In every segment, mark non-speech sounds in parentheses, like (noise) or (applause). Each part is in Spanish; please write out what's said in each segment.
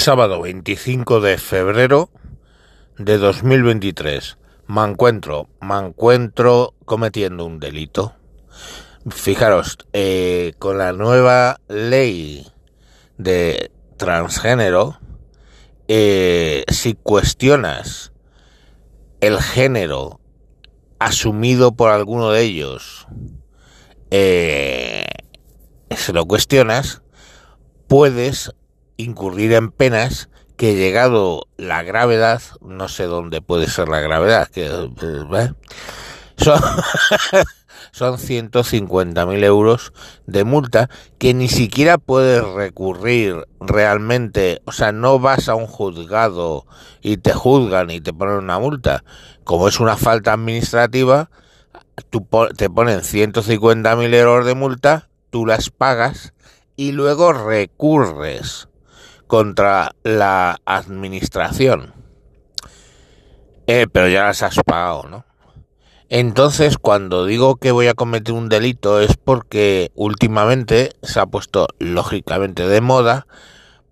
Sábado 25 de febrero de 2023. Me encuentro, me encuentro cometiendo un delito. Fijaros, eh, con la nueva ley de transgénero, eh, si cuestionas el género asumido por alguno de ellos, eh, se lo cuestionas, puedes incurrir en penas que llegado la gravedad, no sé dónde puede ser la gravedad, que ¿eh? son, (laughs) son 150.000 euros de multa que ni siquiera puedes recurrir realmente, o sea, no vas a un juzgado y te juzgan y te ponen una multa, como es una falta administrativa, tú te ponen 150.000 euros de multa, tú las pagas y luego recurres contra la administración. Eh, pero ya las has pagado, ¿no? Entonces, cuando digo que voy a cometer un delito es porque últimamente se ha puesto, lógicamente, de moda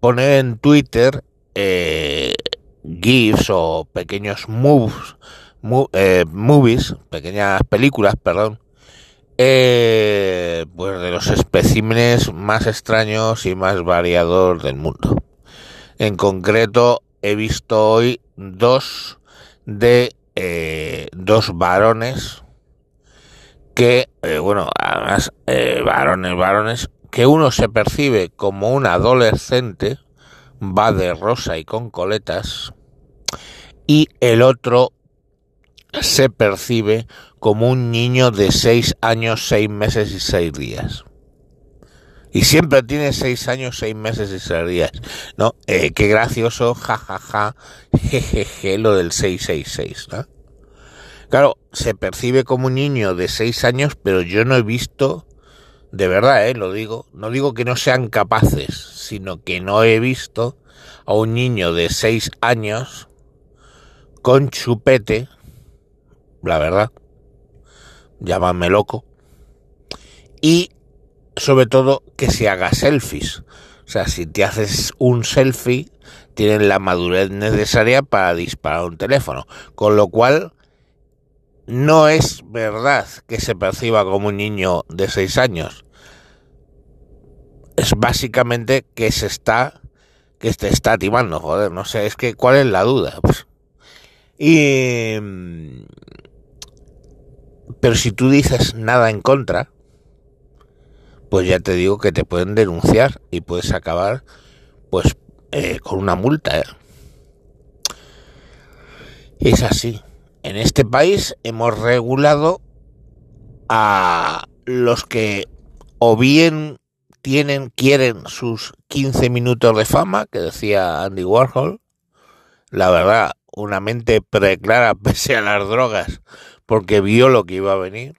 poner en Twitter eh, GIFs o pequeños moves, eh, movies, pequeñas películas, perdón, eh, pues de los especímenes más extraños y más variados del mundo. En concreto, he visto hoy dos de eh, dos varones que, eh, bueno, además, eh, varones, varones, que uno se percibe como un adolescente, va de rosa y con coletas, y el otro se percibe como un niño de seis años, seis meses y seis días y siempre tiene seis años, seis meses y seis días, ¿no? Eh, qué gracioso, jajaja, jejeje, lo del 666, ¿no? Claro, se percibe como un niño de seis años, pero yo no he visto, de verdad, ¿eh? Lo digo, no digo que no sean capaces, sino que no he visto a un niño de seis años con chupete, la verdad, llámame loco, y sobre todo que se haga selfies. O sea, si te haces un selfie, tienen la madurez necesaria para disparar un teléfono. Con lo cual, no es verdad que se perciba como un niño de 6 años. Es básicamente que se está, que te está timando, joder, no sé, es que cuál es la duda. Pues, y... Pero si tú dices nada en contra, pues ya te digo que te pueden denunciar y puedes acabar pues eh, con una multa. ¿eh? Es así. En este país hemos regulado a los que o bien tienen, quieren sus 15 minutos de fama, que decía Andy Warhol, la verdad, una mente preclara (laughs) pese a las drogas, porque vio lo que iba a venir,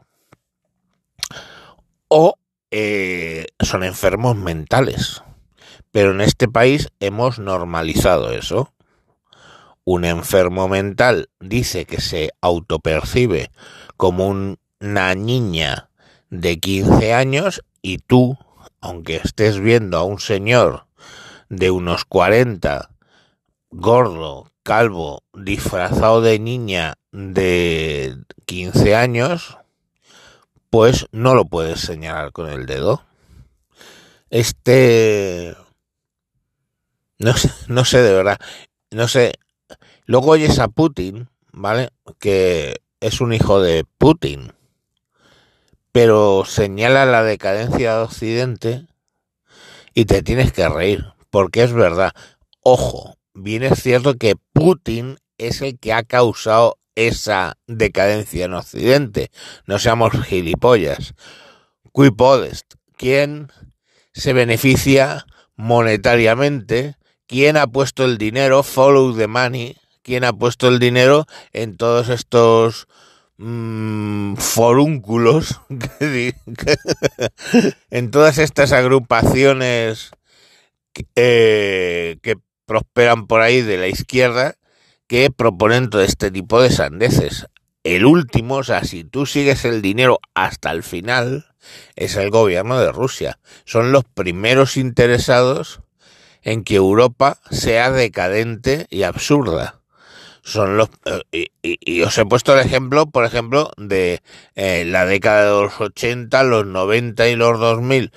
o eh, son enfermos mentales. Pero en este país hemos normalizado eso. Un enfermo mental dice que se autopercibe como una niña de 15 años y tú, aunque estés viendo a un señor de unos 40, gordo, calvo, disfrazado de niña de 15 años, pues no lo puedes señalar con el dedo. Este... No sé, no sé de verdad. No sé. Luego oyes a Putin, ¿vale? Que es un hijo de Putin. Pero señala la decadencia de Occidente y te tienes que reír. Porque es verdad. Ojo, bien es cierto que Putin es el que ha causado esa decadencia en Occidente. No seamos gilipollas. Qui podest. ¿Quién se beneficia monetariamente? ¿Quién ha puesto el dinero? Follow the money. ¿Quién ha puesto el dinero en todos estos mmm, forúnculos? (laughs) (laughs) en todas estas agrupaciones eh, que prosperan por ahí de la izquierda que proponen todo este tipo de sandeces. El último, o sea, si tú sigues el dinero hasta el final, es el gobierno de Rusia. Son los primeros interesados en que Europa sea decadente y absurda. Son los eh, y, os he puesto el ejemplo, por ejemplo, de eh, la década de los 80, los 90 y los 2000.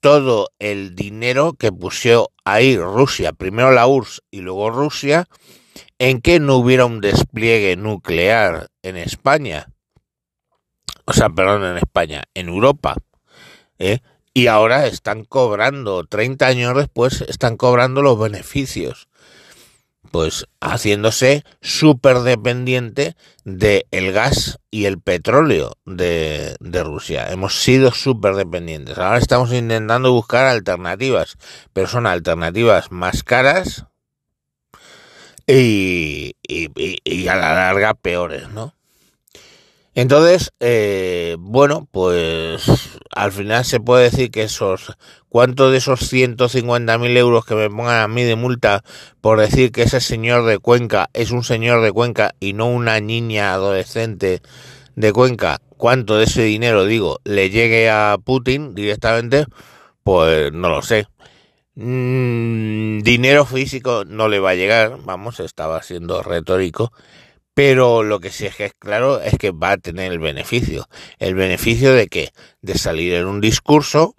Todo el dinero que puso ahí Rusia, primero la URSS y luego Rusia, en que no hubiera un despliegue nuclear en España. O sea, perdón, en España, en Europa. ¿eh? Y ahora están cobrando, 30 años después, están cobrando los beneficios. Pues haciéndose súper dependiente del gas y el petróleo de, de Rusia. Hemos sido súper dependientes. Ahora estamos intentando buscar alternativas, pero son alternativas más caras y, y, a la larga peores, ¿no? Entonces, eh, bueno, pues al final se puede decir que esos, ¿cuánto de esos 150.000 euros que me pongan a mí de multa por decir que ese señor de Cuenca es un señor de Cuenca y no una niña adolescente de Cuenca, cuánto de ese dinero, digo, le llegue a Putin directamente? Pues no lo sé. Mm, dinero físico no le va a llegar, vamos, estaba siendo retórico, pero lo que sí es que es claro es que va a tener el beneficio. ¿El beneficio de qué? De salir en un discurso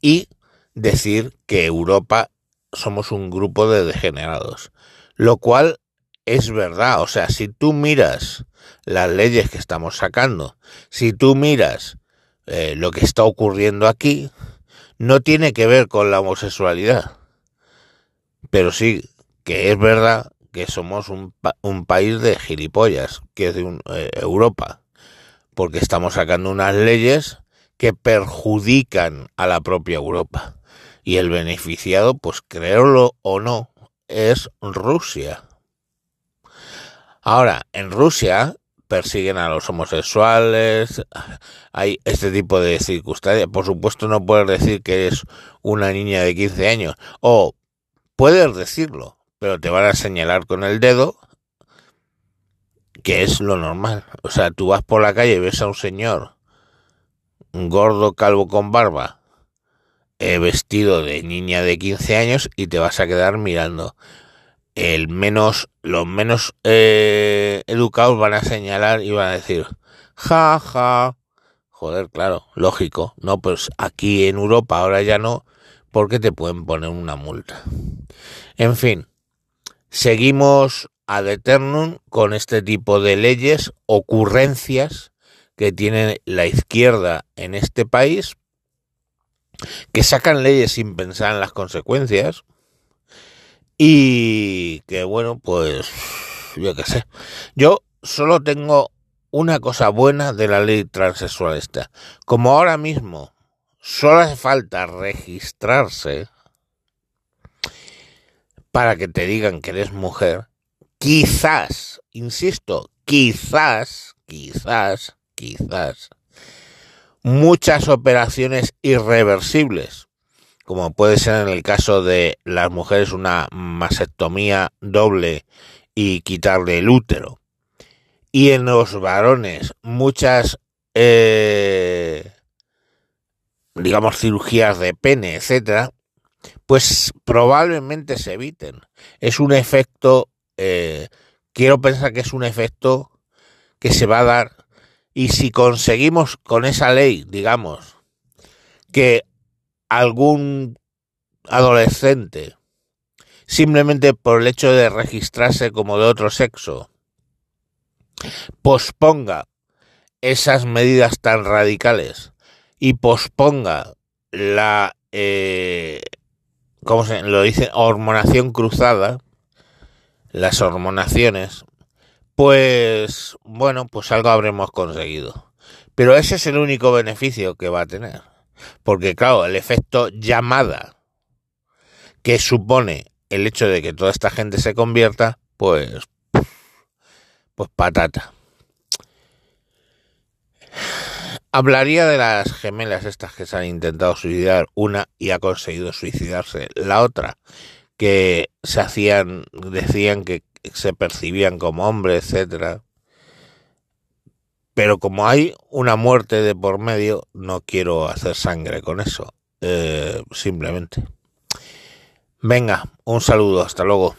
y decir que Europa somos un grupo de degenerados. Lo cual es verdad, o sea, si tú miras las leyes que estamos sacando, si tú miras eh, lo que está ocurriendo aquí, no tiene que ver con la homosexualidad. Pero sí que es verdad que somos un, un país de gilipollas, que es de eh, Europa, porque estamos sacando unas leyes que perjudican a la propia Europa. Y el beneficiado, pues créelo o no, es Rusia. Ahora, en Rusia persiguen a los homosexuales, hay este tipo de circunstancias. Por supuesto no puedes decir que eres una niña de 15 años, o puedes decirlo, pero te van a señalar con el dedo, que es lo normal. O sea, tú vas por la calle y ves a un señor, gordo calvo con barba, eh, vestido de niña de 15 años y te vas a quedar mirando el menos, los menos eh, educados van a señalar y van a decir, ja, ja, joder, claro, lógico, no, pues aquí en Europa ahora ya no, porque te pueden poner una multa. En fin, seguimos ad eternum con este tipo de leyes, ocurrencias que tiene la izquierda en este país, que sacan leyes sin pensar en las consecuencias, y que bueno, pues yo qué sé. Yo solo tengo una cosa buena de la ley transexualista. Como ahora mismo solo hace falta registrarse para que te digan que eres mujer, quizás, insisto, quizás, quizás, quizás, muchas operaciones irreversibles como puede ser en el caso de las mujeres una mastectomía doble y quitarle el útero. Y en los varones muchas, eh, digamos, cirugías de pene, etcétera, pues probablemente se eviten. Es un efecto, eh, quiero pensar que es un efecto que se va a dar y si conseguimos con esa ley, digamos, que algún adolescente simplemente por el hecho de registrarse como de otro sexo posponga esas medidas tan radicales y posponga la eh, ¿cómo se lo dice? hormonación cruzada las hormonaciones pues bueno pues algo habremos conseguido pero ese es el único beneficio que va a tener porque claro, el efecto llamada que supone el hecho de que toda esta gente se convierta, pues, pues patata. Hablaría de las gemelas estas que se han intentado suicidar, una y ha conseguido suicidarse, la otra que se hacían, decían que se percibían como hombres, etcétera. Pero como hay una muerte de por medio, no quiero hacer sangre con eso. Eh, simplemente. Venga, un saludo, hasta luego.